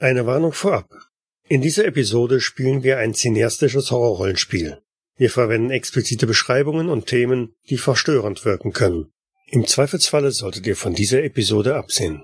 Eine Warnung vorab. In dieser Episode spielen wir ein cineastisches Horrorrollenspiel. Wir verwenden explizite Beschreibungen und Themen, die verstörend wirken können. Im Zweifelsfalle solltet ihr von dieser Episode absehen.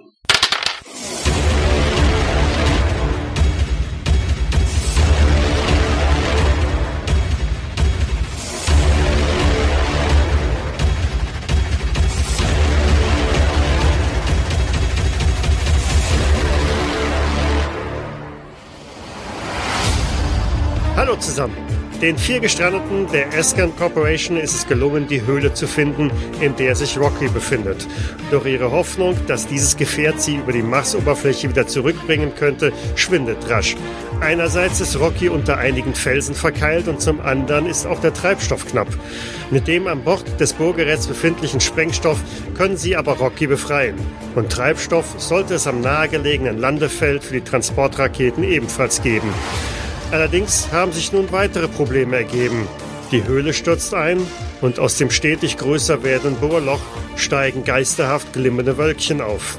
Zusammen. Den vier Gestrandeten der Escan Corporation ist es gelungen, die Höhle zu finden, in der sich Rocky befindet. Doch ihre Hoffnung, dass dieses Gefährt sie über die Marsoberfläche wieder zurückbringen könnte, schwindet rasch. Einerseits ist Rocky unter einigen Felsen verkeilt und zum anderen ist auch der Treibstoff knapp. Mit dem an Bord des Bohrgeräts befindlichen Sprengstoff können sie aber Rocky befreien. Und Treibstoff sollte es am nahegelegenen Landefeld für die Transportraketen ebenfalls geben. Allerdings haben sich nun weitere Probleme ergeben. Die Höhle stürzt ein und aus dem stetig größer werdenden Bohrloch steigen geisterhaft glimmende Wölkchen auf.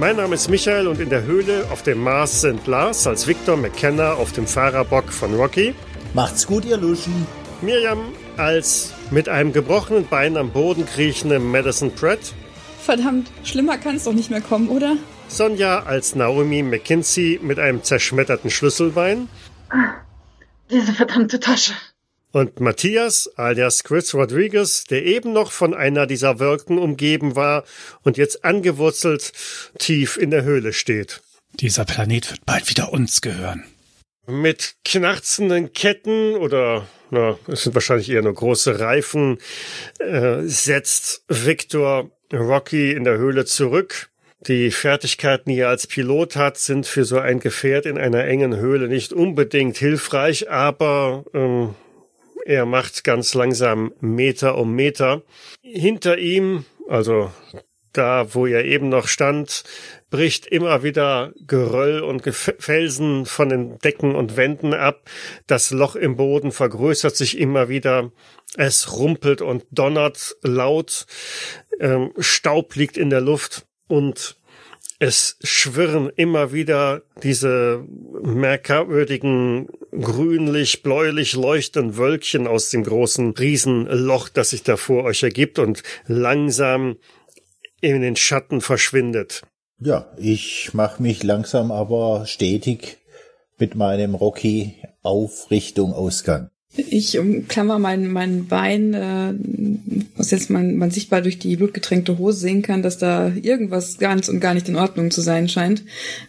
Mein Name ist Michael und in der Höhle auf dem Mars sind Lars als Victor McKenna auf dem Fahrerbock von Rocky, Macht's gut, ihr Luschen. Miriam als mit einem gebrochenen Bein am Boden kriechende Madison Pratt, Verdammt, schlimmer kann's doch nicht mehr kommen, oder? Sonja als Naomi McKinsey mit einem zerschmetterten Schlüsselbein Diese verdammte Tasche. und Matthias alias Chris Rodriguez, der eben noch von einer dieser Wolken umgeben war und jetzt angewurzelt tief in der Höhle steht. Dieser Planet wird bald wieder uns gehören. Mit knarzenden Ketten oder na, es sind wahrscheinlich eher nur große Reifen, äh, setzt Victor Rocky in der Höhle zurück. Die Fertigkeiten, die er als Pilot hat, sind für so ein Gefährt in einer engen Höhle nicht unbedingt hilfreich, aber ähm, er macht ganz langsam Meter um Meter. Hinter ihm, also da, wo er eben noch stand, bricht immer wieder Geröll und Felsen von den Decken und Wänden ab. Das Loch im Boden vergrößert sich immer wieder. Es rumpelt und donnert laut. Ähm, Staub liegt in der Luft und es schwirren immer wieder diese merkwürdigen grünlich, bläulich leuchtenden Wölkchen aus dem großen Riesenloch, das sich da vor euch ergibt und langsam in den Schatten verschwindet. Ja, ich mache mich langsam aber stetig mit meinem Rocky auf Richtung Ausgang. Ich umklammer mein, mein Bein, äh, was jetzt man, man sichtbar durch die blutgetränkte Hose sehen kann, dass da irgendwas ganz und gar nicht in Ordnung zu sein scheint.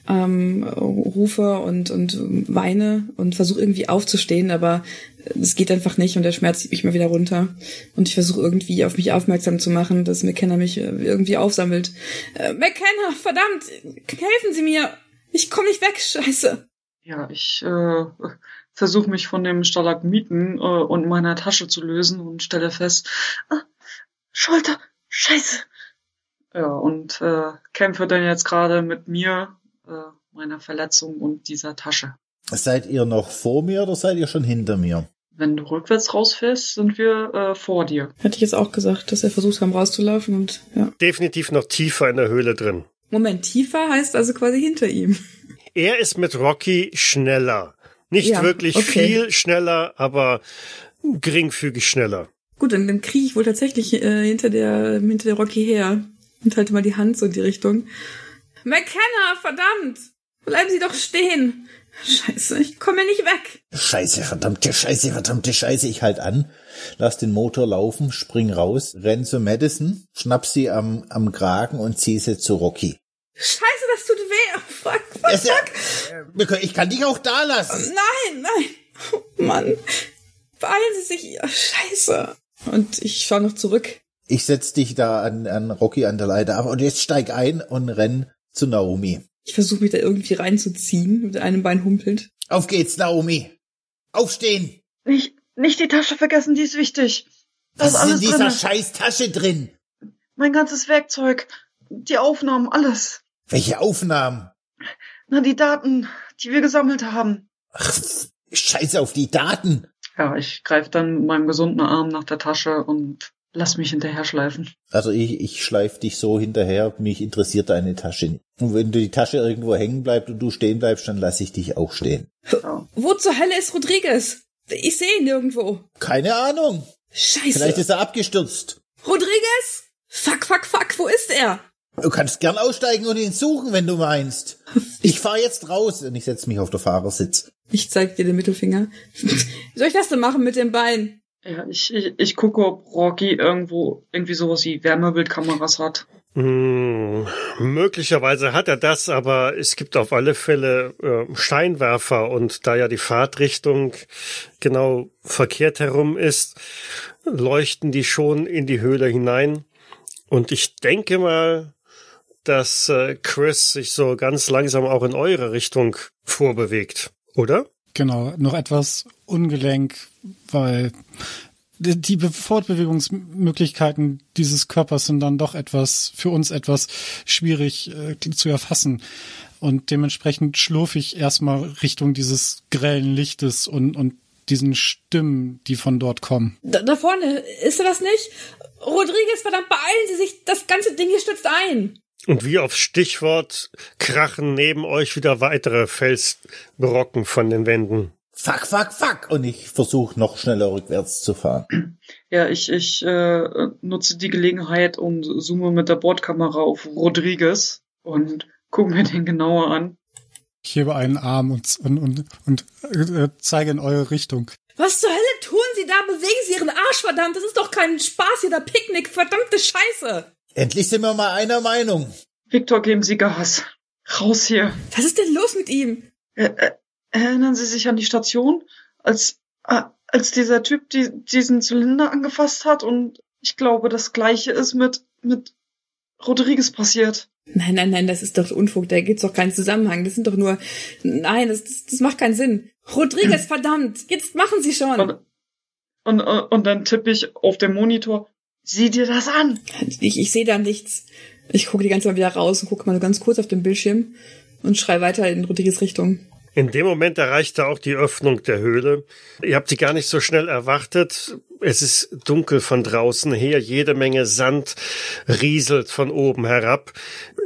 Ähm, rufe und, und weine und versuche irgendwie aufzustehen, aber es geht einfach nicht und der Schmerz zieht mich mal wieder runter. Und ich versuche irgendwie auf mich aufmerksam zu machen, dass McKenna mich äh, irgendwie aufsammelt. Äh, McKenna, verdammt, helfen Sie mir! Ich komme nicht weg, scheiße! Ja, ich äh, versuche mich von dem Stalagmiten äh, und meiner Tasche zu lösen und stelle fest, ah, Schulter, scheiße. Ja, und äh, kämpfe dann jetzt gerade mit mir, äh, meiner Verletzung und dieser Tasche. Seid ihr noch vor mir oder seid ihr schon hinter mir? Wenn du rückwärts rausfährst, sind wir äh, vor dir. Hätte ich jetzt auch gesagt, dass er versucht haben rauszulaufen und ja. Definitiv noch tiefer in der Höhle drin. Moment, tiefer heißt also quasi hinter ihm. Er ist mit Rocky schneller. Nicht Ja, wirklich okay. viel schneller, aber geringfügig schneller. Gut, dann, dann kriege ich wohl tatsächlich äh, hinter der hinter der Rocky her und halte mal die Hand so in die Richtung. McKenna, verdammt! Bleiben Sie doch stehen! Scheiße, ich komme nicht weg. Scheiße, verdammte Scheiße, verdammte Scheiße. Ich halt an, lass den Motor laufen, spring raus, renn zu Madison, schnapp sie am, am Kragen und zieh sie zu Rocky. Scheiße, das tut weh. Oh, wir können- Ich kann dich auch da lassen. Nein, nein. Oh, Mann. Beeilen Sie sich. Oh, Scheiße. Und ich schaue noch zurück. Ich setz dich da an, an Rocky an der Leiter ab und jetzt steig ein und renn zu Naomi. Ich versuche mich da irgendwie reinzuziehen, mit einem Bein humpelnd. Auf geht's, Naomi. Aufstehen. Nicht, nicht die Tasche vergessen, die ist wichtig. Da Was ist ist in alles dieser drin. scheiß Tasche drin? Mein ganzes Werkzeug, die Aufnahmen, alles. Welche Aufnahmen? Na, die Daten, die wir gesammelt haben. Ach, scheiße auf die Daten. Ja, ich greife dann mit meinem gesunden Arm nach der Tasche und lass mich hinterher schleifen. Also ich, ich schleif dich so hinterher, mich interessiert deine Tasche nicht. Und wenn du die Tasche irgendwo hängen bleibt und du stehen bleibst, dann lass ich dich auch stehen. Ja. Wo zur Hölle ist Rodriguez? Ich sehe ihn nirgendwo. Keine Ahnung. Scheiße. Vielleicht ist er abgestürzt. Rodriguez? Fuck, fuck, fuck, wo ist er? Du kannst gern aussteigen und ihn suchen, wenn du meinst. Ich fahr jetzt raus und ich setz mich auf der Fahrersitz. Ich zeig dir den Mittelfinger. Wie soll ich das denn machen mit dem Bein? Ja, ich, ich, ich gucke, ob Rocky irgendwo irgendwie sowas wie Wärmebildkameras hat. Hm, möglicherweise hat er das, aber es gibt auf alle Fälle äh, Scheinwerfer und da ja die Fahrtrichtung genau verkehrt herum ist, leuchten die schon in die Höhle hinein. Und ich denke mal, dass äh, Chris sich so ganz langsam auch in eure Richtung vorbewegt, oder? Genau, noch etwas ungelenk, weil die die Be- Fortbewegungsmöglichkeiten dieses Körpers sind dann doch etwas, für uns etwas schwierig äh, zu erfassen. Und dementsprechend schlurfe ich erstmal Richtung dieses grellen Lichtes und, und diesen Stimmen, die von dort kommen. Da, da vorne, ist er das nicht? Rodriguez, verdammt, beeilen Sie sich, das ganze Ding hier stürzt ein. Und wie aufs Stichwort krachen neben euch wieder weitere Felsbrocken von den Wänden. Fuck, fuck, fuck. Und ich versuche noch schneller rückwärts zu fahren. Ja, ich, ich äh, nutze die Gelegenheit und zoome mit der Bordkamera auf Rodriguez und gucke mir den genauer an. Ich hebe einen Arm und, und, und, und äh, zeige in eure Richtung. Was zur Hölle tun Sie da? Bewegen Sie Ihren Arsch, verdammt. Das ist doch kein Spaß hier, der Picknick. Verdammte Scheiße. Endlich sind wir mal einer Meinung. Victor, geben Sie Gas. Raus hier. Was ist denn los mit ihm? Äh, äh, erinnern Sie sich an die Station, als, äh, als dieser Typ die, diesen Zylinder angefasst hat und ich glaube, das gleiche ist mit, mit Rodriguez passiert. Nein, nein, nein, das ist doch Unfug. Da gibt's doch keinen Zusammenhang. Das sind doch nur. Nein, das, das, das macht keinen Sinn. Rodriguez, verdammt. Jetzt machen Sie schon. Und, und, und dann tippe ich auf dem Monitor, sieh dir das an. Ich, ich sehe da nichts. Ich gucke die ganze Mal wieder raus und gucke mal ganz kurz auf den Bildschirm und schrei weiter in Rodriguez Richtung. In dem Moment erreichte auch die Öffnung der Höhle. Ihr habt sie gar nicht so schnell erwartet. Es ist dunkel von draußen her. Jede Menge Sand rieselt von oben herab.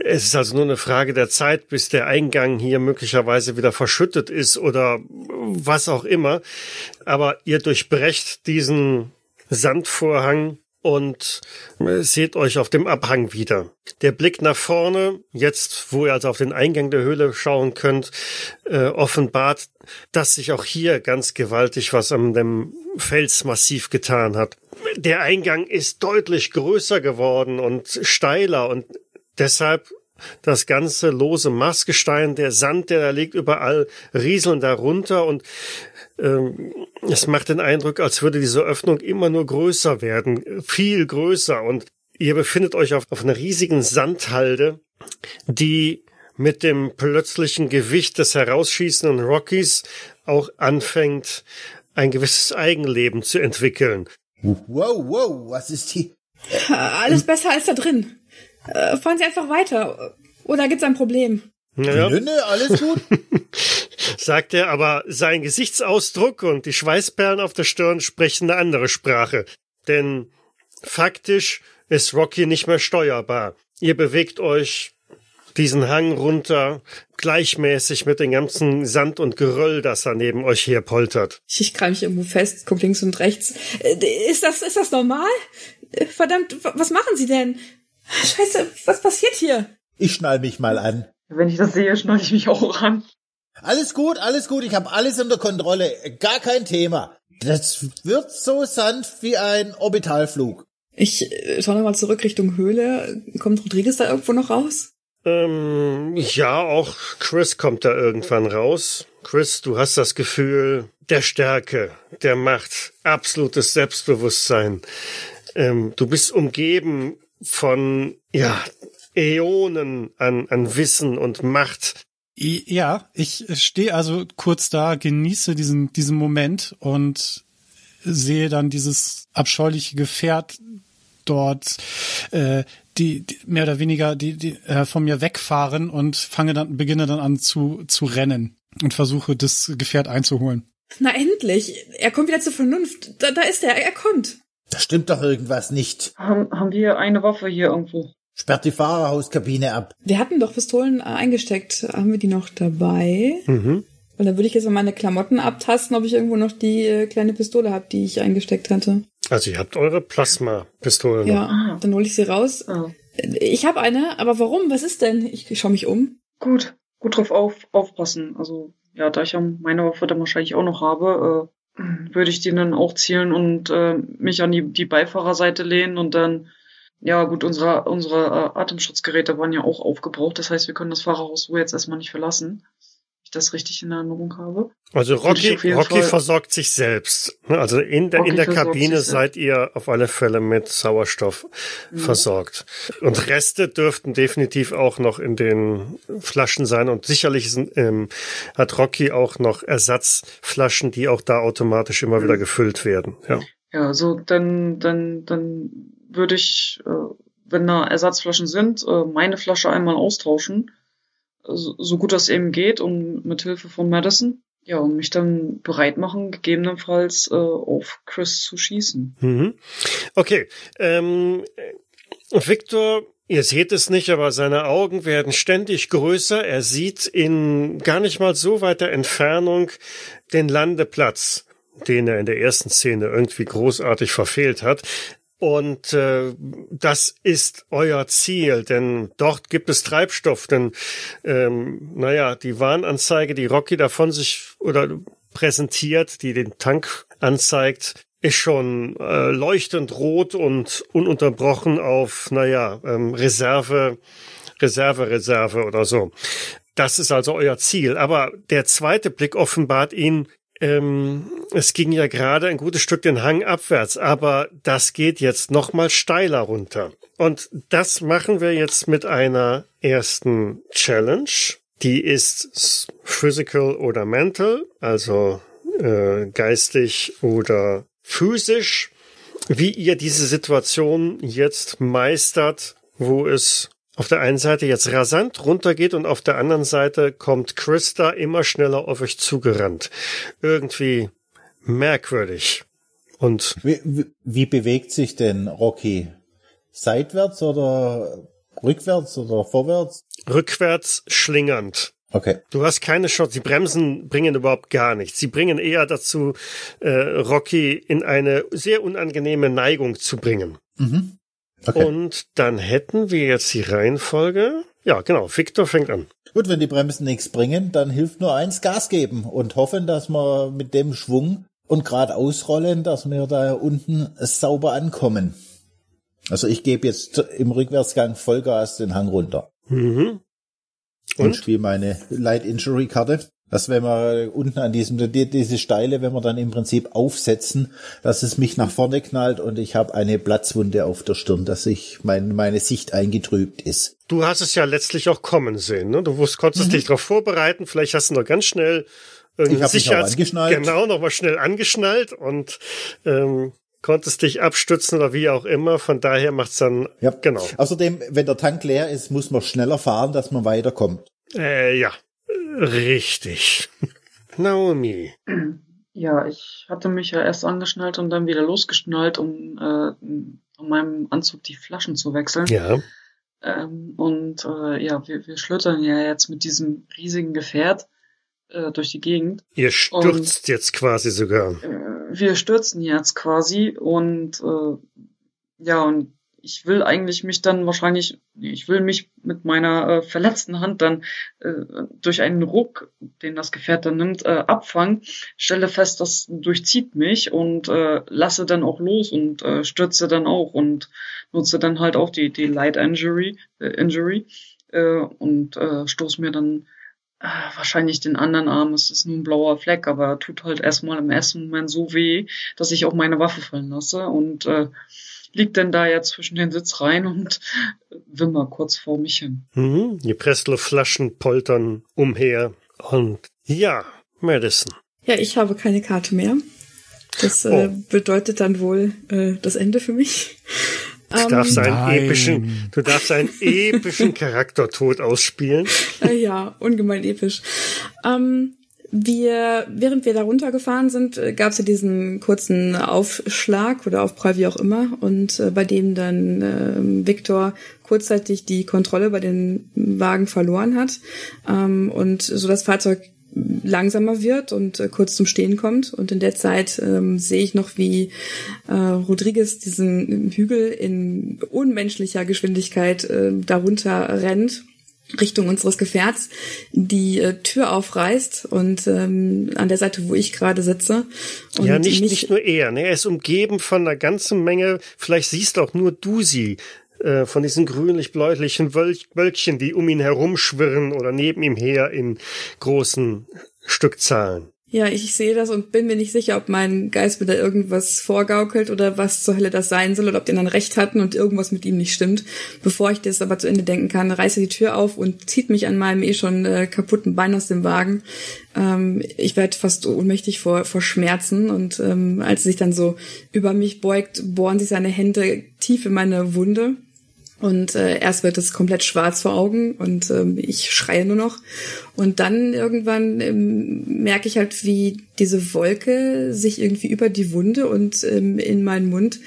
Es ist also nur eine Frage der Zeit, bis der Eingang hier möglicherweise wieder verschüttet ist oder was auch immer. Aber ihr durchbrecht diesen Sandvorhang und äh, seht euch auf dem Abhang wieder. Der Blick nach vorne, jetzt wo ihr also auf den Eingang der Höhle schauen könnt, äh, offenbart, dass sich auch hier ganz gewaltig was an dem Felsmassiv getan hat. Der Eingang ist deutlich größer geworden und steiler und deshalb das ganze lose Marsgestein, der Sand, der da liegt überall, rieseln darunter und ähm, es macht den Eindruck, als würde diese Öffnung immer nur größer werden, viel größer und ihr befindet euch auf, auf einer riesigen Sandhalde, die mit dem plötzlichen Gewicht des herausschießenden Rockies auch anfängt, ein gewisses Eigenleben zu entwickeln. Wow, wow, was ist hier? Alles besser als da drin. Äh, fahren Sie einfach weiter. Oder gibt's ein Problem? Naja, Nö, nö, alles gut. sagt er, aber sein Gesichtsausdruck und die Schweißperlen auf der Stirn sprechen eine andere Sprache. Denn faktisch ist Rocky nicht mehr steuerbar. Ihr bewegt euch diesen Hang runter, gleichmäßig mit dem ganzen Sand und Geröll, das da neben euch her poltert. Ich, krall mich irgendwo fest, guck links und rechts. Äh, Ist das, ist das normal? Äh, Verdammt, wa- was machen Sie denn? Scheiße, was passiert hier? Ich schnall mich mal an. Wenn ich das sehe, schneide ich mich auch an. Alles gut, alles gut, ich habe alles unter Kontrolle. Gar kein Thema. Das wird so sanft wie ein Orbitalflug. Ich äh, schau nochmal zurück Richtung Höhle. Kommt Rodriguez da irgendwo noch raus? Ähm, ja, auch Chris kommt da irgendwann raus. Chris, du hast das Gefühl der Stärke, der Macht, absolutes Selbstbewusstsein. Ähm, du bist umgeben von, ja, Äonen an, an Wissen und Macht. Ja, ich stehe also kurz da, genieße diesen, diesen Moment und sehe dann dieses abscheuliche Gefährt dort, äh, die, die mehr oder weniger die, die äh, von mir wegfahren und fange dann, beginne dann an zu, zu rennen und versuche das Gefährt einzuholen. Na endlich. Er kommt wieder zur Vernunft. Da, da ist er. Er kommt. Da stimmt doch irgendwas nicht. Haben, haben wir eine Waffe hier irgendwo? Sperrt die Fahrerhauskabine ab. Wir hatten doch Pistolen äh, eingesteckt. Haben wir die noch dabei? Mhm. Und dann würde ich jetzt mal meine Klamotten abtasten, ob ich irgendwo noch die äh, kleine Pistole habe, die ich eingesteckt hatte. Also ihr habt eure Plasma-Pistole noch. Ja, Ah. dann hole ich sie raus. Ah, Ich habe eine, aber warum? Was ist denn? Ich, ich schaue mich um. gut, gut drauf auf, aufpassen. Also, ja, da ich ja meine Waffe dann wahrscheinlich auch noch habe, äh, würde ich die dann auch zielen und äh, mich an die, die Beifahrerseite lehnen und dann, ja gut, unsere, unsere äh, Atemschutzgeräte waren ja auch aufgebraucht. Das heißt, wir können das Fahrerhaus so jetzt erstmal nicht verlassen. Ich das richtig in Erinnerung habe. Also Rocky, Rocky Fall- versorgt sich selbst. Ne, Also in der, Rocky in der Kabine seid ihr auf alle Fälle mit Sauerstoff Mhm. versorgt. Und Reste dürften definitiv auch noch in den Flaschen sein. Und sicherlich sind, ähm, hat Rocky auch noch Ersatzflaschen, die auch da automatisch immer Mhm. wieder gefüllt werden. Ja. Ja, also dann, dann, dann würde ich, äh, wenn da Ersatzflaschen sind, äh, meine Flasche einmal austauschen, so, gut das eben geht und mit Hilfe von Madison. Ja, und mich dann bereit machen, gegebenenfalls äh, auf Chris zu schießen. Mhm. Okay. Ähm, Victor, ihr seht es nicht, aber seine Augen werden ständig größer. Er sieht in gar nicht mal so weiter Entfernung den Landeplatz, den er in der ersten Szene irgendwie großartig verfehlt hat. Und äh, das ist euer Ziel, denn dort gibt es Treibstoff. Denn ähm, naja, die Warnanzeige, die Rocky davon sich oder präsentiert, die den Tank anzeigt, ist schon äh, leuchtend rot und ununterbrochen auf, naja, ähm, Reserve, Reserve, Reserve oder so. Das ist also euer Ziel. Aber der zweite Blick offenbart ihn, ähm, es ging ja gerade ein gutes Stück den Hang abwärts, aber das geht jetzt noch mal steiler runter. Und das machen wir jetzt mit einer ersten Challenge. Die ist physical oder mental, also äh, geistig oder physisch, wie ihr diese Situation jetzt meistert, wo es auf der einen Seite jetzt rasant runtergeht und auf der anderen Seite kommt Krista immer schneller auf euch zugerannt. Irgendwie merkwürdig. Und Wie, wie, wie bewegt sich denn Rocky? Seitwärts oder rückwärts oder vorwärts? rückwärts schlingernd. Okay. Du hast keine Chance. Die Bremsen bringen überhaupt gar nichts. Sie bringen eher dazu, äh, Rocky in eine sehr unangenehme Neigung zu bringen. Mhm. Okay. Und dann hätten wir jetzt die Reihenfolge. Ja, genau. Victor fängt an. Gut, wenn die Bremsen nichts bringen, dann hilft nur eins Gas geben und hoffen, dass wir mit dem Schwung und gerade ausrollen, dass wir da unten sauber ankommen. Also ich gebe jetzt im Rückwärtsgang Vollgas den Hang runter Mhm. und, Und? spiele meine Light Injury Karte. Dass wenn wir unten an diesem, die, diese Steile, wenn wir dann im Prinzip aufsetzen, dass es mich nach vorne knallt und ich habe eine Platzwunde auf der Stirn, dass ich mein, meine Sicht eingetrübt ist. Du hast es ja letztlich auch kommen sehen. Ne? Du wusst, konntest dich darauf vorbereiten. Vielleicht hast du noch ganz schnell Mhm. Ich hab mich angeschnallt. genau nochmal schnell angeschnallt und ähm, konntest dich abstützen oder wie auch immer. Von daher macht's dann Ja. genau. Außerdem, wenn der Tank leer ist, muss man schneller fahren, dass man weiterkommt. Äh, ja, richtig. Naomi. Ja, ich hatte mich ja erst angeschnallt und dann wieder losgeschnallt, um äh, an meinem Anzug die Flaschen zu wechseln. Ja. Ähm, und äh, ja, wir, wir schlüttern ja jetzt mit diesem riesigen Gefährt äh, durch die Gegend. Ihr stürzt jetzt quasi sogar. Äh, wir stürzen jetzt quasi und äh, ja, und ich will eigentlich mich dann wahrscheinlich, ich will mich mit meiner äh, verletzten Hand dann äh, durch einen Ruck, den das Gefährt dann nimmt, äh, abfangen, stelle fest, das durchzieht mich und äh, lasse dann auch los und äh, stürze dann auch und nutze dann halt auch die, die Light Injury, äh, Injury äh, und äh, stoß mir dann äh, wahrscheinlich den anderen Arm. Es ist nur ein blauer Fleck, aber tut halt erstmal im ersten Moment so weh, dass ich auch meine Waffe fallen lasse und äh, liegt dann da ja zwischen den Sitzreihen und wimmer kurz vor mich hin. Mhm. Die Pressluftflaschen poltern umher. Und ja, Madison. Ja, ich habe keine Karte mehr. Das äh, Oh. bedeutet dann wohl äh, das Ende für mich. Du darfst einen Nein. epischen, du darfst einen epischen Charaktertod ausspielen. Äh, ja, ungemein episch. Ähm, Wir, während wir da runtergefahren sind, äh, gab es ja diesen kurzen Aufschlag oder Aufprall, wie auch immer, und äh, bei dem dann äh, Victor kurzzeitig die Kontrolle bei den Wagen verloren hat ähm, und so das Fahrzeug langsamer wird und äh, kurz zum Stehen kommt. Und in der Zeit ähm, sehe ich noch, wie äh, Rodriguez diesen Hügel in unmenschlicher Geschwindigkeit äh, darunter rennt Richtung unseres Gefährts die äh, Tür aufreißt und ähm, an der Seite, wo ich gerade sitze. Und ja, nicht, nicht nur er. Ne? Er ist umgeben von einer ganzen Menge, vielleicht siehst auch nur du sie, äh, von diesen grünlich-bläulichen Wölkchen, die um ihn herumschwirren oder neben ihm her in großen Stückzahlen. Ja, ich sehe das und bin mir nicht sicher, ob mein Geist mir da irgendwas vorgaukelt oder was zur Hölle das sein soll oder ob die dann recht hatten und irgendwas mit ihm nicht stimmt. Bevor ich das aber zu Ende denken kann, reißt er die Tür auf und zieht mich an meinem eh schon äh, kaputten Bein aus dem Wagen. Ähm, ich werde fast ohnmächtig vor, vor Schmerzen und ähm, als er sich dann so über mich beugt, bohren sich seine Hände tief in meine Wunde und äh, erst wird es komplett schwarz vor Augen und ähm, ich schreie nur noch. Und dann irgendwann ähm, merke ich halt, wie diese Wolke sich irgendwie über die Wunde und ähm, in meinen Mund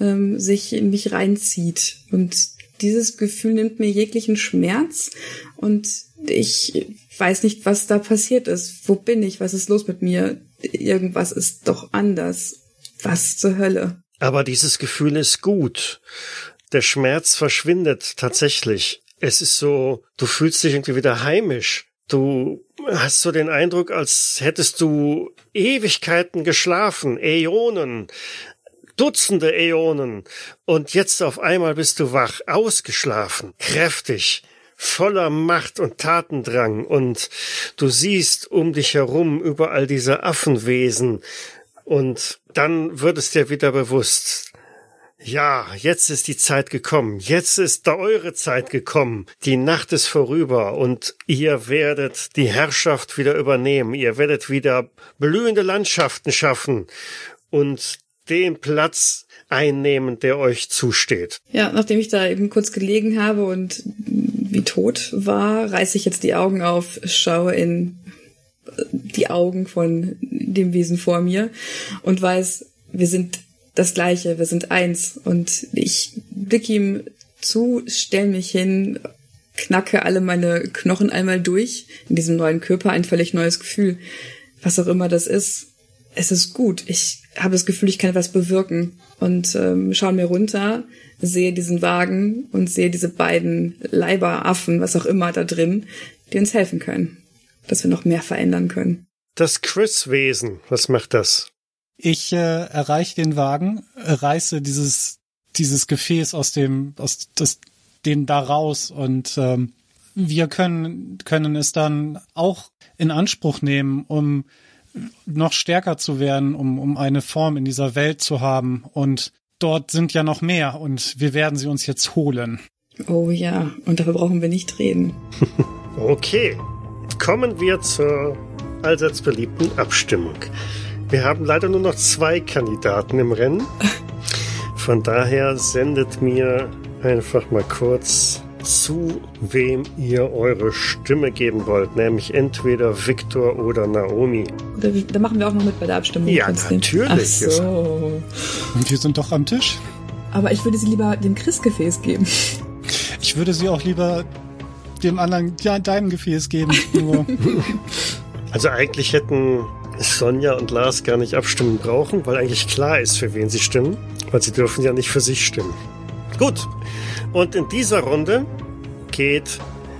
ähm, sich in mich reinzieht. Und dieses Gefühl nimmt mir jeglichen Schmerz und ich weiß nicht, was da passiert ist. Wo bin ich? Was ist los mit mir? Irgendwas ist doch anders. Was zur Hölle? Aber dieses Gefühl ist gut der Schmerz verschwindet tatsächlich. Es ist so, du fühlst dich irgendwie wieder heimisch. Du hast so den Eindruck, als hättest du Ewigkeiten geschlafen, Äonen, Dutzende Äonen. Und jetzt auf einmal bist du wach, ausgeschlafen, kräftig, voller Macht und Tatendrang. Und du siehst um dich herum überall diese Affenwesen. Und dann wird es dir wieder bewusst, ja, jetzt ist die Zeit gekommen. Jetzt ist da eure Zeit gekommen. Die Nacht ist vorüber und ihr werdet die Herrschaft wieder übernehmen. Ihr werdet wieder blühende Landschaften schaffen und den Platz einnehmen, der euch zusteht. Ja, nachdem ich da eben kurz gelegen habe und wie tot war, reiße ich jetzt die Augen auf, schaue in die Augen von dem Wesen vor mir und weiß, wir sind das Gleiche, wir sind eins. Und ich blicke ihm zu, stell mich hin, knacke alle meine Knochen einmal durch, in diesem neuen Körper ein völlig neues Gefühl. Was auch immer das ist. Es ist gut. Ich habe das Gefühl, ich kann etwas bewirken. Und ähm, schaue mir runter, sehe diesen Wagen und sehe diese beiden Leiberaffen, was auch immer da drin, die uns helfen können. Dass wir noch mehr verändern können. Das Chris-Wesen, was macht das? Ich äh, erreiche den Wagen, reiße dieses dieses Gefäß aus dem aus das den da raus und ähm, wir können können es dann auch in Anspruch nehmen, um noch stärker zu werden, um um eine Form in dieser Welt zu haben und dort sind ja noch mehr und wir werden sie uns jetzt holen. Oh ja, und dafür brauchen wir nicht reden. okay, kommen wir zur allseits beliebten Abstimmung. Wir haben leider nur noch zwei Kandidaten im Rennen. Von daher sendet mir einfach mal kurz zu wem ihr eure Stimme geben wollt, nämlich entweder Victor oder Naomi. Da, machen wir auch noch mit bei der Abstimmung. Ja, natürlich. Ach so. Und wir sind doch am Tisch. Aber ich würde sie lieber dem Chris-Gefäß geben. Ich würde sie auch lieber dem anderen, ja, deinem Gefäß geben. also eigentlich hätten Sonja und Lars gar nicht abstimmen brauchen, weil eigentlich klar ist, für wen sie stimmen, weil sie dürfen ja nicht für sich stimmen. Gut. Und in dieser Runde geht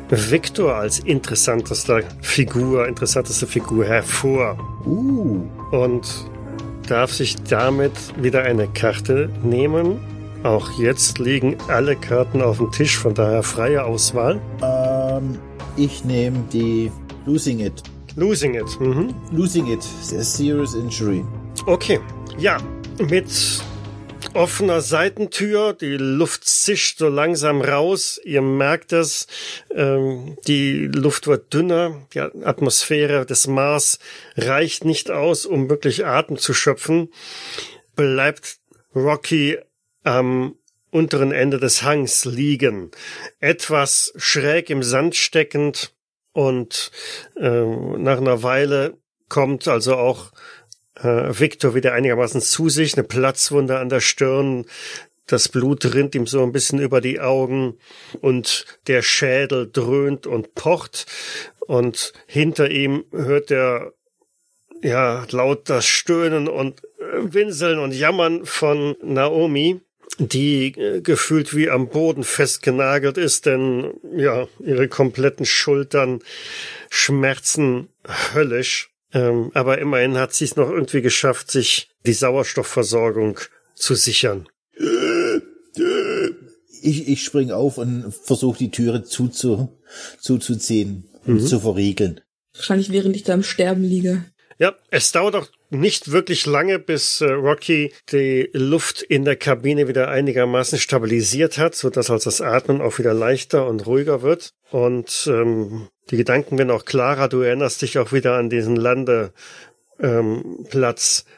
Victor als interessantester Figur, interessanteste Figur hervor. Uh. Und darf sich damit wieder eine Karte nehmen. Auch jetzt liegen alle Karten auf dem Tisch, von daher freie Auswahl. Ähm, ich nehme die Losing It. Losing it. Mhm. Losing it. A serious injury. Okay. Ja. Mit offener Seitentür, die Luft zischt so langsam raus. Ihr merkt es, ähm, die Luft wird dünner, die Atmosphäre des Mars reicht nicht aus, um wirklich Atem zu schöpfen. Bleibt Rocky am unteren Ende des Hangs liegen, etwas schräg im Sand steckend, und äh, nach einer Weile kommt also auch äh, Victor wieder einigermaßen zu sich, eine Platzwunde an der Stirn, das Blut rinnt ihm so ein bisschen über die Augen und der Schädel dröhnt und pocht. Und hinter ihm hört er ja laut das Stöhnen und äh, Winseln und Jammern von Naomi die äh, gefühlt wie am Boden festgenagelt ist, denn ja, ihre kompletten Schultern schmerzen höllisch. Ähm, aber immerhin hat sie es noch irgendwie geschafft, sich die Sauerstoffversorgung zu sichern. Ich, ich spring auf und versuche die Türe zuzu, zuzuziehen und mhm. zu verriegeln. Wahrscheinlich während ich da im Sterben liege. Ja, es dauert auch nicht wirklich lange, bis äh, Rocky die Luft in der Kabine wieder einigermaßen stabilisiert hat, so dass also das Atmen auch wieder leichter und ruhiger wird. Und ähm, die Gedanken werden auch klarer. Du erinnerst dich auch wieder an diesen Landeplatz, ähm,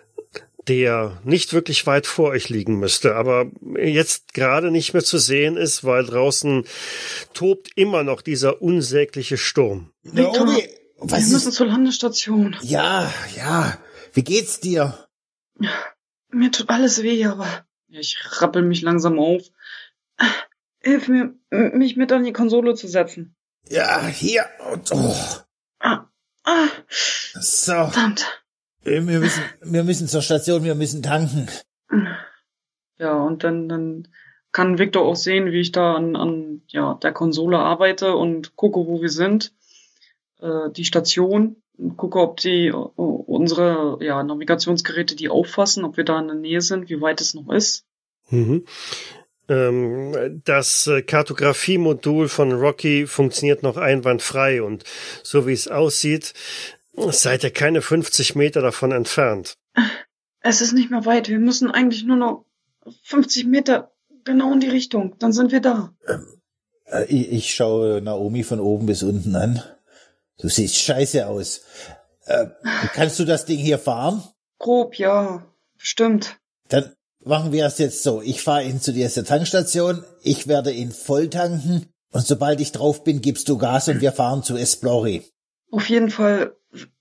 der nicht wirklich weit vor euch liegen müsste, aber jetzt gerade nicht mehr zu sehen ist, weil draußen tobt immer noch dieser unsägliche Sturm. Victor, wir müssen zur Landestation. Ja, ja. Wie geht's dir? Mir tut alles weh, aber ich rappel mich langsam auf. Hilf mir, mich mit an die Konsole zu setzen. Ja, hier. Oh. Ah, ah. So. Verdammt. Wir müssen, wir müssen zur Station, wir müssen tanken. Ja, und dann, dann kann Victor auch sehen, wie ich da an, an ja, der Konsole arbeite und gucke, wo wir sind. Äh, die Station gucke, ob die uh, unsere ja, Navigationsgeräte die auffassen, ob wir da in der Nähe sind, wie weit es noch ist. Mhm. Ähm, das äh, Kartografiemodul von Rocky funktioniert noch einwandfrei und so wie es aussieht, seid ihr keine 50 Meter davon entfernt. Es ist nicht mehr weit. Wir müssen eigentlich nur noch 50 Meter genau in die Richtung. Dann sind wir da. Ähm, äh, ich, ich schaue Naomi von oben bis unten an. Du siehst scheiße aus. Äh, kannst du das Ding hier fahren? Grob, ja. Bestimmt. Dann machen wir es jetzt so. Ich fahre ihn zu dir zur Tankstation. Ich werde ihn voll tanken. Und sobald ich drauf bin, gibst du Gas und wir fahren zu Esplori. Auf jeden Fall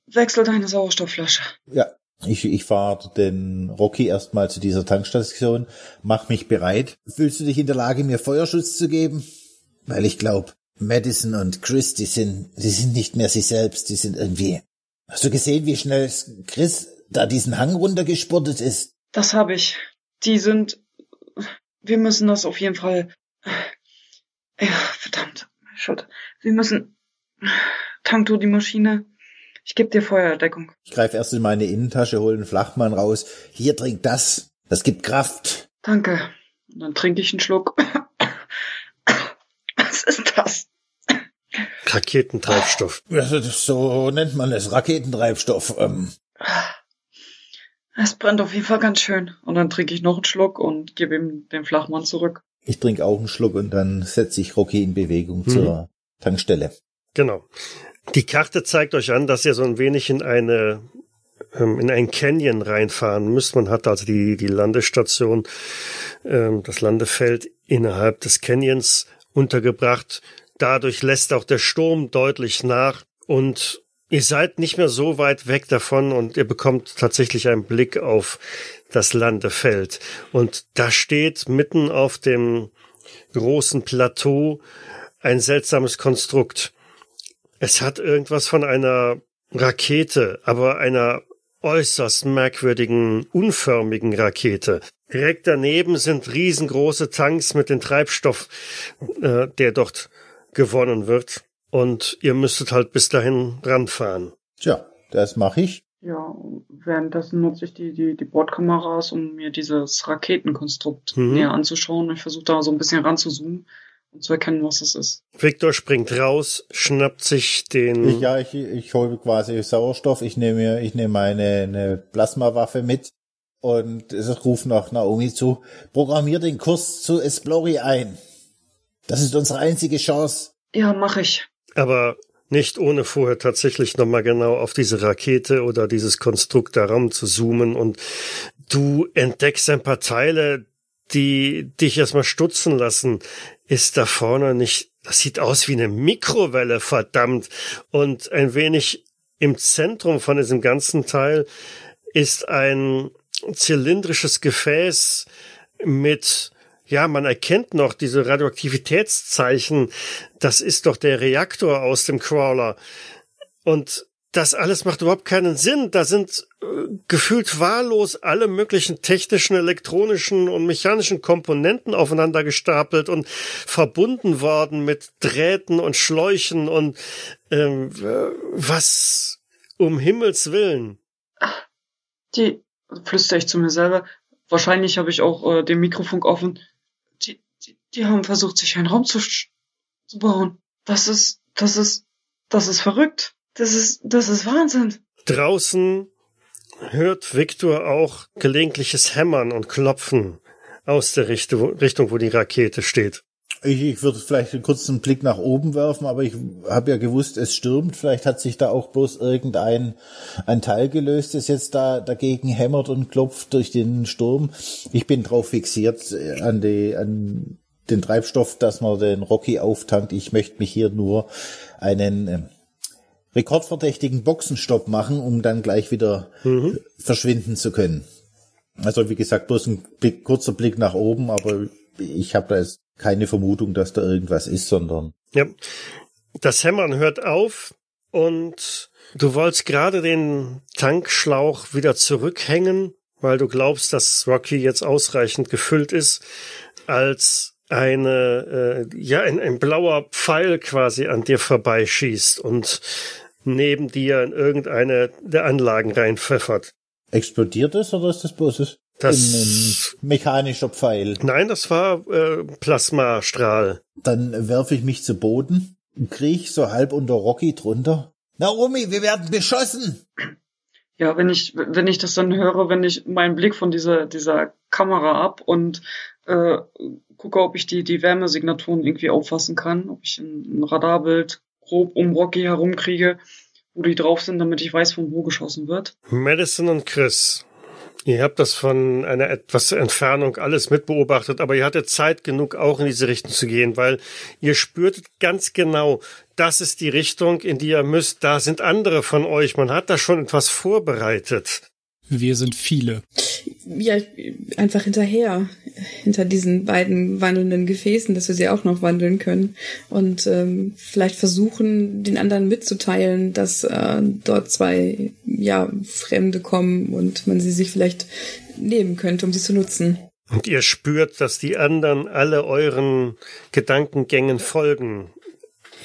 wechsel deine Sauerstoffflasche. Ja, ich, ich fahre den Rocky erstmal zu dieser Tankstation, mach mich bereit. Fühlst du dich in der Lage, mir Feuerschutz zu geben? Weil ich glaube, Madison und Chris, die sind, die sind nicht mehr sich selbst, die sind irgendwie. Hast du gesehen, wie schnell Chris da diesen Hang runtergespurtet ist? Das habe ich. Die sind. Wir müssen das auf jeden Fall. Ja, verdammt. Schuld. Wir müssen. Tank du die Maschine. Ich gebe dir Feuerdeckung. Ich greife erst in meine Innentasche, hole einen Flachmann raus. Hier trink das. Das gibt Kraft. Danke. Und dann trinke ich einen Schluck. Was ist das? Raketentreibstoff. So nennt man es, Raketentreibstoff. Ähm. Es brennt auf jeden Fall ganz schön. Und dann trinke ich noch einen Schluck und gebe ihm den Flachmann zurück. Ich trinke auch einen Schluck und dann setze ich Rocky in Bewegung hm. zur Tankstelle. Genau. Die Karte zeigt euch an, dass ihr so ein wenig in eine ähm, in ein Canyon reinfahren müsst. Man hat also die, die Landestation, ähm, das Landefeld innerhalb des Canyons untergebracht. Dadurch lässt auch der Sturm deutlich nach und ihr seid nicht mehr so weit weg davon und ihr bekommt tatsächlich einen Blick auf das Landefeld. Und da steht mitten auf dem großen Plateau ein seltsames Konstrukt. Es hat irgendwas von einer Rakete, aber einer äußerst merkwürdigen, unförmigen Rakete. Direkt daneben sind riesengroße Tanks mit dem Treibstoff, äh, der dort gewonnen wird. Und ihr müsstet halt bis dahin ranfahren. Tja, das mache ich. Ja, währenddessen nutze ich die, die, die Bordkameras, um mir dieses Raketenkonstrukt mhm. näher anzuschauen. Ich versuche da so ein bisschen ranzuzoomen und zu erkennen, was es ist. Victor springt raus, schnappt sich den. Ich, ja, ich, ich hole quasi Sauerstoff. Ich nehme ich nehme meine eine Plasmawaffe mit und es ruft nach Naomi zu. Programmier den Kurs zu Esplori ein. Das ist unsere einzige Chance. Ja, mach ich. Aber nicht ohne vorher tatsächlich nochmal genau auf diese Rakete oder dieses Konstrukt da Raum zu zoomen und du entdeckst ein paar Teile, die dich erstmal stutzen lassen. Ist da vorne nicht, das sieht aus wie eine Mikrowelle, verdammt, und ein wenig im Zentrum von diesem ganzen Teil ist ein zylindrisches Gefäß mit ja, man erkennt noch diese Radioaktivitätszeichen. Das ist doch der Reaktor aus dem Crawler. Und das alles macht überhaupt keinen Sinn. Da sind äh, gefühlt wahllos alle möglichen technischen, elektronischen und mechanischen Komponenten aufeinander gestapelt und verbunden worden mit Drähten und Schläuchen und ähm, was um Himmels willen. Die, flüster ich zu mir selber, wahrscheinlich habe ich auch äh, den Mikrofunk offen. Die, die, die haben versucht, sich einen Raum zu, zu bauen. Das ist, das ist, das ist verrückt. Das ist, das ist Wahnsinn. Draußen hört Viktor auch gelegentliches Hämmern und Klopfen aus der Richtung, wo die Rakete steht. Ich, ich würde vielleicht einen kurzen Blick nach oben werfen, aber ich habe ja gewusst, es stürmt. Vielleicht hat sich da auch bloß irgendein ein Teil gelöst, das jetzt da dagegen hämmert und klopft durch den Sturm. Ich bin drauf fixiert äh, an die an den Treibstoff, dass man den Rocky auftankt. Ich möchte mich hier nur einen äh, rekordverdächtigen Boxenstopp machen, um dann gleich wieder mhm. verschwinden zu können. Also wie gesagt, bloß ein Blick, kurzer Blick nach oben, aber ich habe da jetzt keine Vermutung, dass da irgendwas ist, sondern. Ja. Das Hämmern hört auf und du wolltest gerade den Tankschlauch wieder zurückhängen, weil du glaubst, dass Rocky jetzt ausreichend gefüllt ist, als eine, äh, ja, ein, ein blauer Pfeil quasi an dir vorbeischießt und neben dir in irgendeine der Anlagen reinpfeffert. Explodiert es oder ist das bloßes? Das ein, mechanischer Pfeil. Nein, das war äh, Plasmastrahl. Dann werfe ich mich zu Boden, kriech so halb unter Rocky drunter. Naomi, wir werden beschossen. Ja, wenn ich wenn ich das dann höre, wenn ich meinen Blick von dieser dieser Kamera ab und äh, gucke, ob ich die die Wärmesignaturen irgendwie auffassen kann, ob ich ein, ein Radarbild grob um Rocky herumkriege, wo die drauf sind, damit ich weiß, von wo geschossen wird. Madison und Chris, Ihr habt das von einer etwas Entfernung alles mitbeobachtet, aber ihr hattet Zeit genug, auch in diese Richtung zu gehen, weil ihr spürtet ganz genau, das ist die Richtung, in die ihr müsst. Da sind andere von euch. Man hat da schon etwas vorbereitet. Wir sind viele. Ja, einfach hinterher, hinter diesen beiden wandelnden Gefäßen, dass wir sie auch noch wandeln können und ähm, vielleicht versuchen, den anderen mitzuteilen, dass äh, dort zwei ja Fremde kommen und man sie sich vielleicht nehmen könnte, um sie zu nutzen. Und ihr spürt, dass die anderen alle euren Gedankengängen folgen.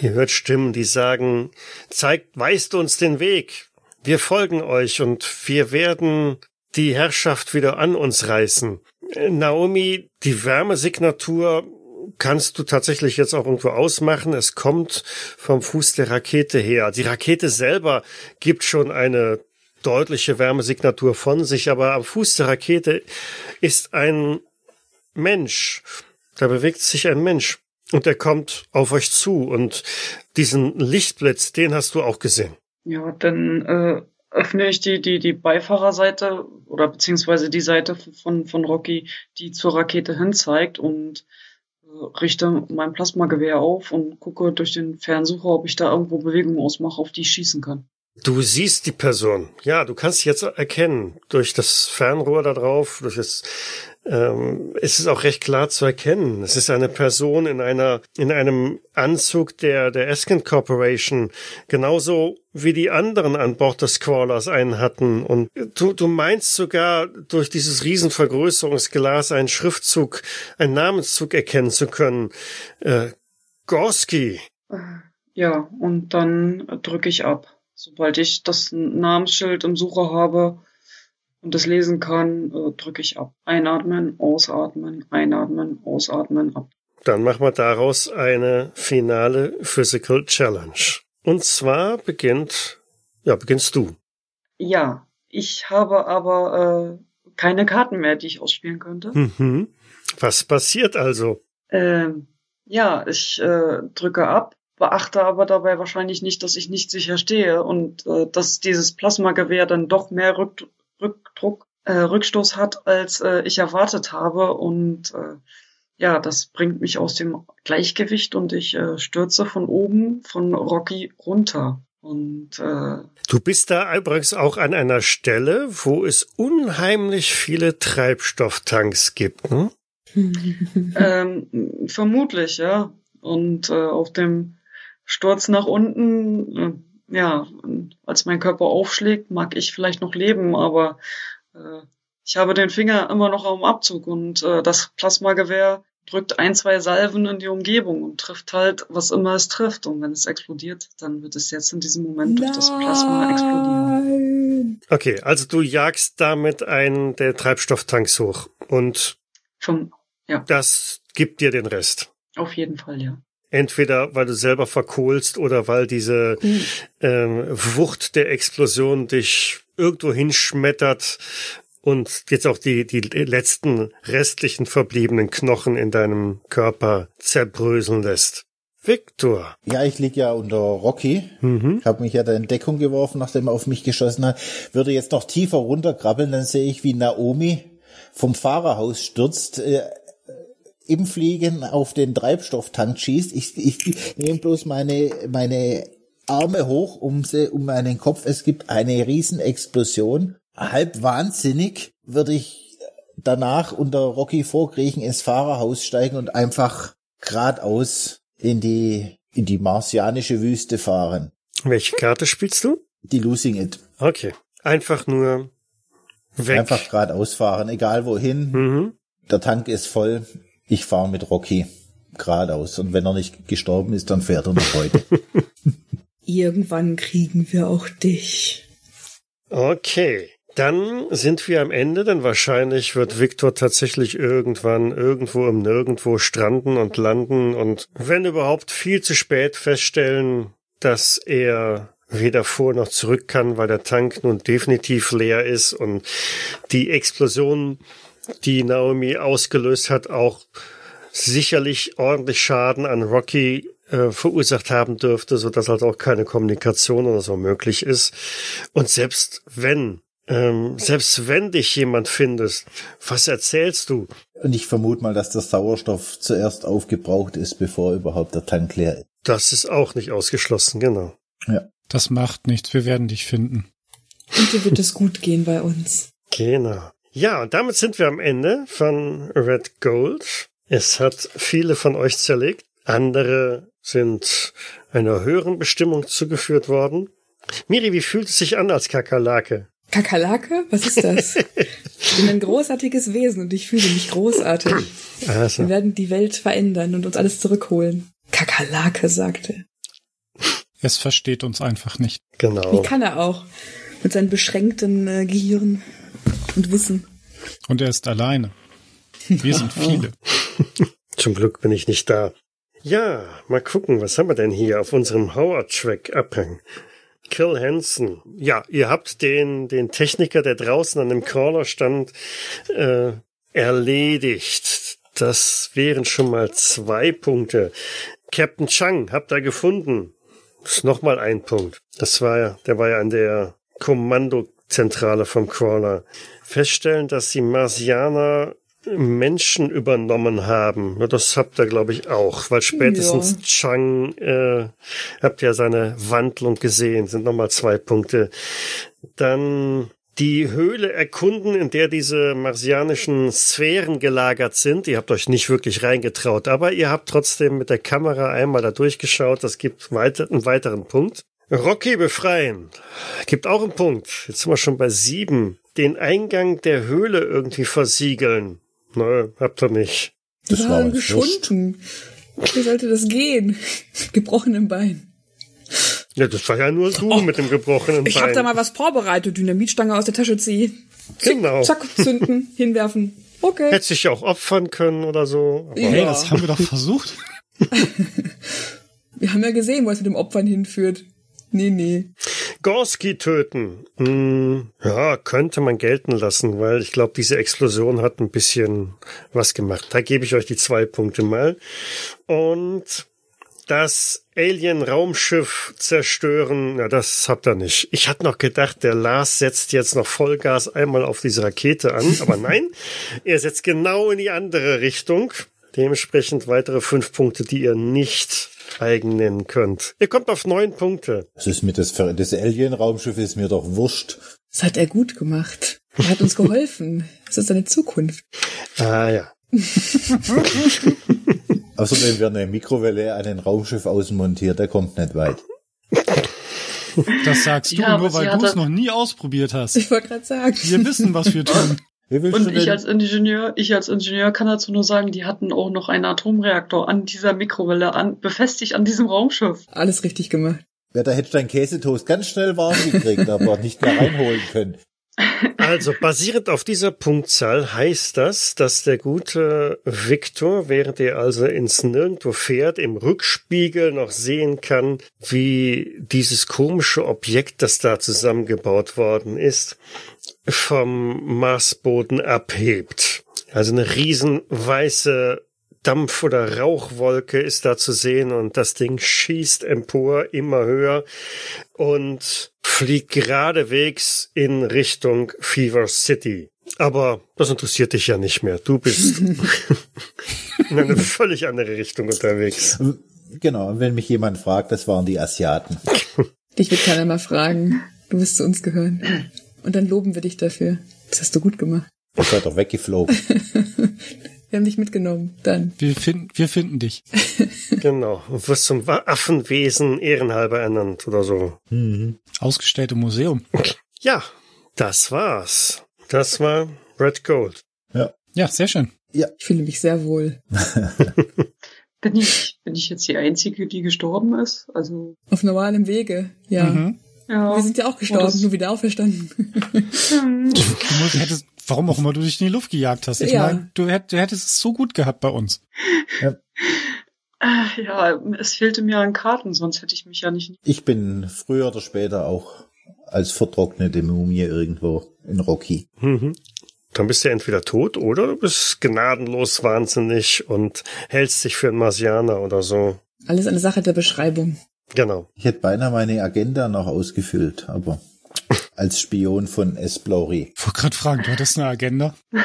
Ihr hört Stimmen, die sagen, zeigt, weist uns den Weg. Wir folgen euch und wir werden die Herrschaft wieder an uns reißen. Naomi, die Wärmesignatur kannst du tatsächlich jetzt auch irgendwo ausmachen. Es kommt vom Fuß der Rakete her. Die Rakete selber gibt schon eine deutliche Wärmesignatur von sich, aber am Fuß der Rakete ist ein Mensch. Da bewegt sich ein Mensch und er kommt auf euch zu und diesen Lichtblitz, den hast du auch gesehen. Ja, dann äh, öffne ich die, die, die Beifahrerseite oder beziehungsweise die Seite von, von Rocky, die zur Rakete hin zeigt und äh, richte mein Plasmagewehr auf und gucke durch den Fernsucher, ob ich da irgendwo Bewegungen ausmache, auf die ich schießen kann. Du siehst die Person. Ja, du kannst sie jetzt erkennen. Durch das Fernrohr da drauf, durch das ähm, ist es auch recht klar zu erkennen. Es ist eine Person in einer, in einem Anzug der, der Eskin Corporation, genauso wie die anderen an Bord des Crawlers einen hatten. Und du, du meinst sogar durch dieses Riesenvergrößerungsglas einen Schriftzug, einen Namenszug erkennen zu können. Äh, Gorski. Ja, und dann drücke ich ab. Sobald ich das Namensschild im Sucher habe, und das lesen kann, äh, drücke ich ab. Einatmen, ausatmen, einatmen, ausatmen, ab. Dann machen wir daraus eine finale Physical Challenge. Und zwar beginnt, ja, beginnst du. Ja, ich habe aber äh, keine Karten mehr, die ich ausspielen könnte. Mhm. Was passiert also? Ähm, ja, ich äh, drücke ab, beachte aber dabei wahrscheinlich nicht, dass ich nicht sicher stehe und äh, dass dieses Plasmagewehr dann doch mehr Rück Rückdruck, äh, Rückstoß hat, als äh, ich erwartet habe. Und äh, ja, das bringt mich aus dem Gleichgewicht und ich äh, stürze von oben von Rocky runter. Und äh, Du bist da übrigens auch an einer Stelle, wo es unheimlich viele Treibstofftanks gibt. Hm? ähm, vermutlich, ja. Und äh, auf dem Sturz nach unten, äh, ja, als mein Körper aufschlägt, mag ich vielleicht noch leben, aber äh, ich habe den Finger immer noch am Abzug und äh, das Plasmagewehr drückt ein, zwei Salven in die Umgebung und trifft halt, was immer es trifft. Und wenn es explodiert, dann wird es jetzt in diesem Moment durch das Plasma explodieren. Okay, also du jagst damit einen der Treibstofftanks hoch und Vom, ja, das gibt dir den Rest. auf jeden Fall, ja. Entweder weil du selber verkohlst oder weil diese ähm, Wucht der Explosion dich irgendwo hinschmettert und jetzt auch die, die letzten restlichen verbliebenen Knochen in deinem Körper zerbröseln lässt. Victor. Ja, ich lieg ja unter Rocky. Mhm. Ich habe mich ja da in Deckung geworfen, nachdem er auf mich geschossen hat. Würde jetzt noch tiefer runterkrabbeln, dann sehe ich, wie Naomi vom Fahrerhaus stürzt, äh, im Fliegen auf den Treibstofftank schießt. Ich, ich nehme bloß meine, meine Arme hoch um, sie, um meinen Kopf. Es gibt eine Riesenexplosion. Halb wahnsinnig würde ich danach unter Rocky vorkriechen, ins Fahrerhaus steigen und einfach geradeaus in die, in die marsianische Wüste fahren. Welche Karte spielst du? Die Losing It. Okay. Einfach nur weg. Einfach geradeaus fahren, egal wohin. Mhm. Der Tank ist voll. Ich fahre mit Rocky geradeaus. Und wenn er nicht gestorben ist, dann fährt er noch heute. Irgendwann kriegen wir auch dich. Okay. Dann sind wir am Ende, denn wahrscheinlich wird Victor tatsächlich irgendwann irgendwo im Nirgendwo stranden und landen und wenn überhaupt viel zu spät feststellen, dass er weder vor noch zurück kann, weil der Tank nun definitiv leer ist und die Explosion, die Naomi ausgelöst hat, auch sicherlich ordentlich Schaden an Rocky äh, verursacht haben dürfte, so dass halt auch keine Kommunikation oder so möglich ist. Und selbst wenn, ähm, selbst wenn dich jemand findest, was erzählst du? Und ich vermute mal, dass der Sauerstoff zuerst aufgebraucht ist, bevor überhaupt der Tank leer ist. Das ist auch nicht ausgeschlossen, genau. Ja. Das macht nichts, wir werden dich finden. Und dir wird es gut gehen bei uns. Genau. Ja, und damit sind wir am Ende von Red Gold. Es hat viele von euch zerlegt. Andere sind einer höheren Bestimmung zugeführt worden. Miri, wie fühlt es sich an als Kakerlake? Kakerlake? Was ist das? Ich bin ein großartiges Wesen und ich fühle mich großartig. Wir Also, werden die Welt verändern und uns alles zurückholen. Kakerlake, sagte. Es versteht uns einfach nicht. Wie genau. kann er auch? Mit seinem beschränkten äh, Gehirn und Wissen. Und er ist alleine. Wir sind viele. Zum Glück bin ich nicht da. Ja, mal gucken, was haben wir denn hier auf unserem Howard-Track abhängen? Kill Hansen. Ja, ihr habt den, den Techniker, der draußen an dem Crawler stand, äh, erledigt. Das wären schon mal zwei Punkte. Captain Chang habt ihr gefunden. Das ist nochmal ein Punkt. Das war ja, der war ja an der Kommandozentrale vom Crawler. Feststellen, dass die Marsianer Menschen übernommen haben. Das habt ihr, glaube ich, auch, weil spätestens Ja. Chang äh, habt ja seine Wandlung gesehen, sind nochmal zwei Punkte. Dann die Höhle erkunden, in der diese marsianischen Sphären gelagert sind. Ihr habt euch nicht wirklich reingetraut, aber ihr habt trotzdem mit der Kamera einmal da durchgeschaut. Das gibt weiter, einen weiteren Punkt. Rocky befreien. Gibt auch einen Punkt. Jetzt sind wir schon bei sieben. Den Eingang der Höhle irgendwie versiegeln. Nö, habt ihr nicht. Das Wir war uns geschunden. Wie sollte das gehen? Gebrochenem Bein. Ja, das war ja nur du mit dem gebrochenen Ich Bein. habe da mal was vorbereitet. Dynamitstange aus der Tasche ziehen. genau. Zack, zünden, hinwerfen. Okay. Hätte sich ja auch opfern können oder so. Aber Ja. Hey, das haben wir doch versucht. Wir haben ja gesehen, wo es mit dem Opfern hinführt. Nee, nee. Gorski töten. Hm, ja, könnte man gelten lassen, weil ich glaube, diese Explosion hat ein bisschen was gemacht. Da gebe ich euch die zwei Punkte mal. Und das Alien-Raumschiff zerstören, na, das habt ihr nicht. Ich hatte noch gedacht, der Lars setzt jetzt noch Vollgas einmal auf diese Rakete an, aber nein, er setzt genau in die andere Richtung. Dementsprechend weitere fünf Punkte, die ihr nicht eigen nennen könnt. Ihr kommt auf neun Punkte. Das ist mir das, das Alien-Raumschiff ist mir doch wurscht. Das hat er gut gemacht. Er hat uns geholfen. Das ist seine Zukunft. Ah ja. Außerdem wird eine Mikrowelle an ein Raumschiff außen montiert, der kommt nicht weit. Das sagst du Ja, nur, weil du es noch nie ausprobiert hast. Ich wollte gerade sagen. Wir wissen, was wir tun. Und ich als Ingenieur, ich als Ingenieur kann dazu nur sagen, die hatten auch noch einen Atomreaktor an dieser Mikrowelle an, befestigt an diesem Raumschiff. Alles richtig gemacht. ja, da hättest du deinen Käsetoast ganz schnell warm gekriegt, aber nicht mehr reinholen können. Also basierend auf dieser Punktzahl heißt das, dass der gute Victor, während er also ins Nirgendwo fährt, im Rückspiegel noch sehen kann, wie dieses komische Objekt, das da zusammengebaut worden ist, vom Marsboden abhebt. Also eine riesen weiße Dampf- oder Rauchwolke ist da zu sehen und das Ding schießt empor immer höher und fliegt geradewegs in Richtung Fever City. Aber das interessiert dich ja nicht mehr. Du bist in eine völlig andere Richtung unterwegs. Genau, und wenn mich jemand fragt, das waren die Asiaten. Dich wird keiner mal fragen. Du wirst zu uns gehören. Und dann loben wir dich dafür. Das hast du gut gemacht. Ich seid doch weggeflogen. Wir haben dich mitgenommen. Dann. Wir finden, wir finden dich. Genau. Und wirst zum Affenwesen ehrenhalber ernannt oder so. Ausgestellt im Museum. Ja, das war's. Das war Red Gold. Ja, sehr schön. Ich fühle mich sehr wohl. Bin ich, bin ich jetzt die Einzige, die gestorben ist? Also, Auf normalem Wege. Ja. Mhm. Ja. Wir sind ja auch gestorben, nur wieder auferstanden. Hm. Du hättest, warum auch immer du dich in die Luft gejagt hast. Ich Ja. meine, du, hätt, du hättest es so gut gehabt bei uns. Äh, Ja, es fehlte mir an Karten, sonst hätte ich mich ja nicht. Ich bin früher oder später auch als vertrocknete Mumie irgendwo in Rocky. Mhm. Dann bist du entweder tot oder du bist gnadenlos wahnsinnig und hältst dich für einen Marsianer oder so. Alles eine Sache der Beschreibung. Genau. Ich hätte beinahe meine Agenda noch ausgefüllt, aber als Spion von Esplori. Ich wollte gerade fragen, du hattest eine Agenda?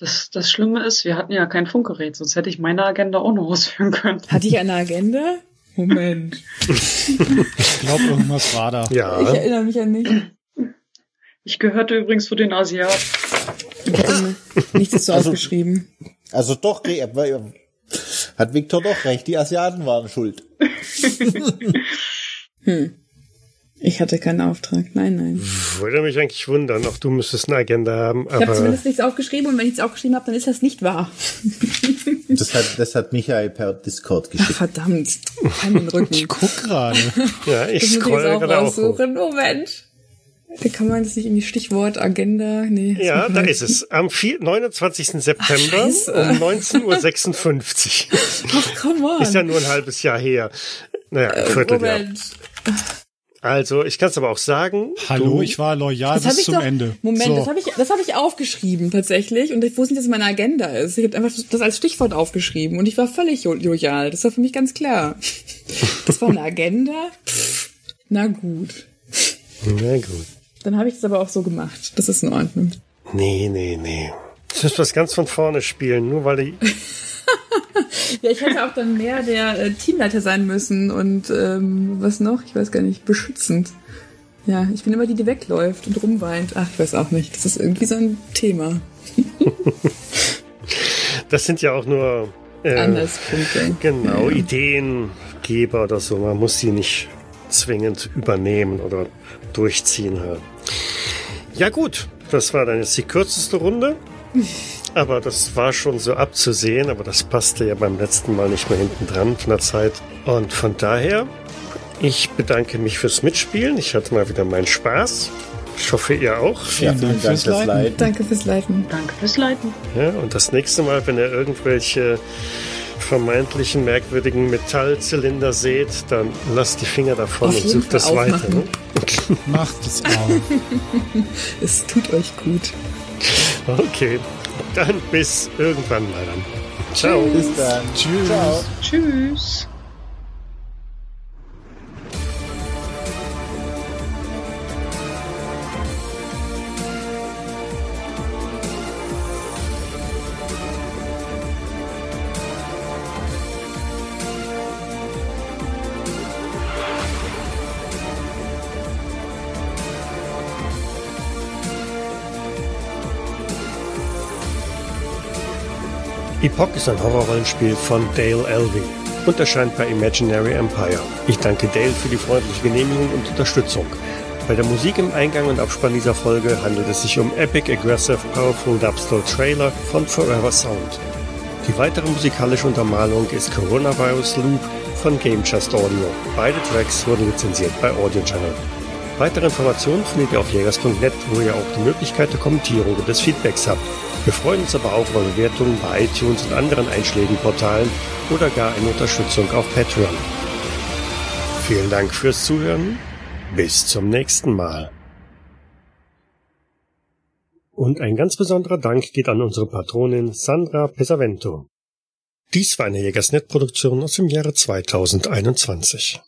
Das, das Schlimme ist, wir hatten ja kein Funkgerät, sonst hätte ich meine Agenda auch noch ausführen können. Hatte ich eine Agenda? Moment. Ich glaube, irgendwas war da. Ich Ja. erinnere mich an nichts. Ich gehörte übrigens zu den Asiaten. Ich hatte nichts dazu Also- aufgeschrieben. Also doch, hat Viktor doch recht, die Asiaten waren schuld. Hm. Ich hatte keinen Auftrag. Nein, nein. Würde mich eigentlich wundern. Auch du müsstest eine Agenda haben. Ich habe Aber zumindest nichts aufgeschrieben und wenn ich es aufgeschrieben habe, dann ist das nicht wahr. Das hat, das hat Michael per Discord Ach, geschickt. verdammt. An den Rücken. Ich guck gerade. ja, ich scroll auch gerade auch hoch. raussuchen. Moment. Da kann man das nicht irgendwie Stichwort Agenda. Nee. Ja, da ist es. Am 4, 29. September Scheiße. um 19.56 Uhr. Ach, come on. Ist ja nur ein halbes Jahr her. Naja, ein Vierteljahr. Moment. Also, ich kann es aber auch sagen. Hallo, du, ich war loyal Das habe bis ich zum doch. Ende. Moment, so. das habe ich, das habe ich aufgeschrieben tatsächlich und ich wusste nicht, dass meine Agenda ist. Ich habe einfach das als Stichwort aufgeschrieben und ich war völlig lo- loyal. Das war für mich ganz klar. Das war eine Agenda. Pff, na gut. Na gut. Dann habe ich es aber auch so gemacht. Das ist in Ordnung. Nee, nee, nee. Du musst was ganz von vorne spielen, nur weil die. Ja, ich hätte auch dann mehr der äh, Teamleiter sein müssen und ähm, was noch? Ich weiß gar nicht. Beschützend. Ja, ich bin immer die, die wegläuft und rumweint. Ach, ich weiß auch nicht. Das ist irgendwie so ein Thema. Das sind ja auch nur. Äh, Anhaltspunkte. Genau, Ja. Ideengeber oder so. Man muss sie nicht zwingend übernehmen oder durchziehen halt. Ja gut, das war dann jetzt die kürzeste Runde. Aber das war schon so abzusehen, aber das passte ja beim letzten Mal nicht mehr hinten dran von der Zeit. Und von daher, ich bedanke mich fürs Mitspielen. Ich hatte mal wieder meinen Spaß. Ich hoffe, ihr auch. Ja, Vielen vielen Dank Dank fürs fürs Leiten. Leiten. Danke fürs Leiten. Danke fürs Leiten. Ja, und das nächste Mal, wenn ihr irgendwelche vermeintlichen merkwürdigen Metallzylinder seht, dann lasst die Finger davon Auf und sucht das weiter. Ne? Macht es auch. Es tut euch gut. Okay, dann bis irgendwann mal dann. Ciao. Bis dann. Tschüss. Ciao. Tschüss. Epoch ist ein Horrorrollenspiel von Dale Elving und erscheint bei Imaginary Empire. Ich danke Dale für die freundliche Genehmigung und Unterstützung. Bei der Musik im Eingang und Abspann dieser Folge handelt es sich um Epic Aggressive Powerful Dubstep Trailer von Forever Sound. Die weitere musikalische Untermalung ist Coronavirus Loop von Game Chest Audio. Beide Tracks wurden lizenziert bei Audio Channel. Weitere Informationen findet ihr auf jägers.net, wo ihr auch die Möglichkeit der Kommentierung und des Feedbacks habt. Wir freuen uns aber auch über Bewertungen bei iTunes und anderen Einschlägenportalen oder gar eine Unterstützung auf Patreon. Vielen Dank fürs Zuhören. Bis zum nächsten Mal. Und ein ganz besonderer Dank geht an unsere Patronin Sandra Pesavento. Dies war eine Jägersnet-Produktion aus dem Jahre 2021.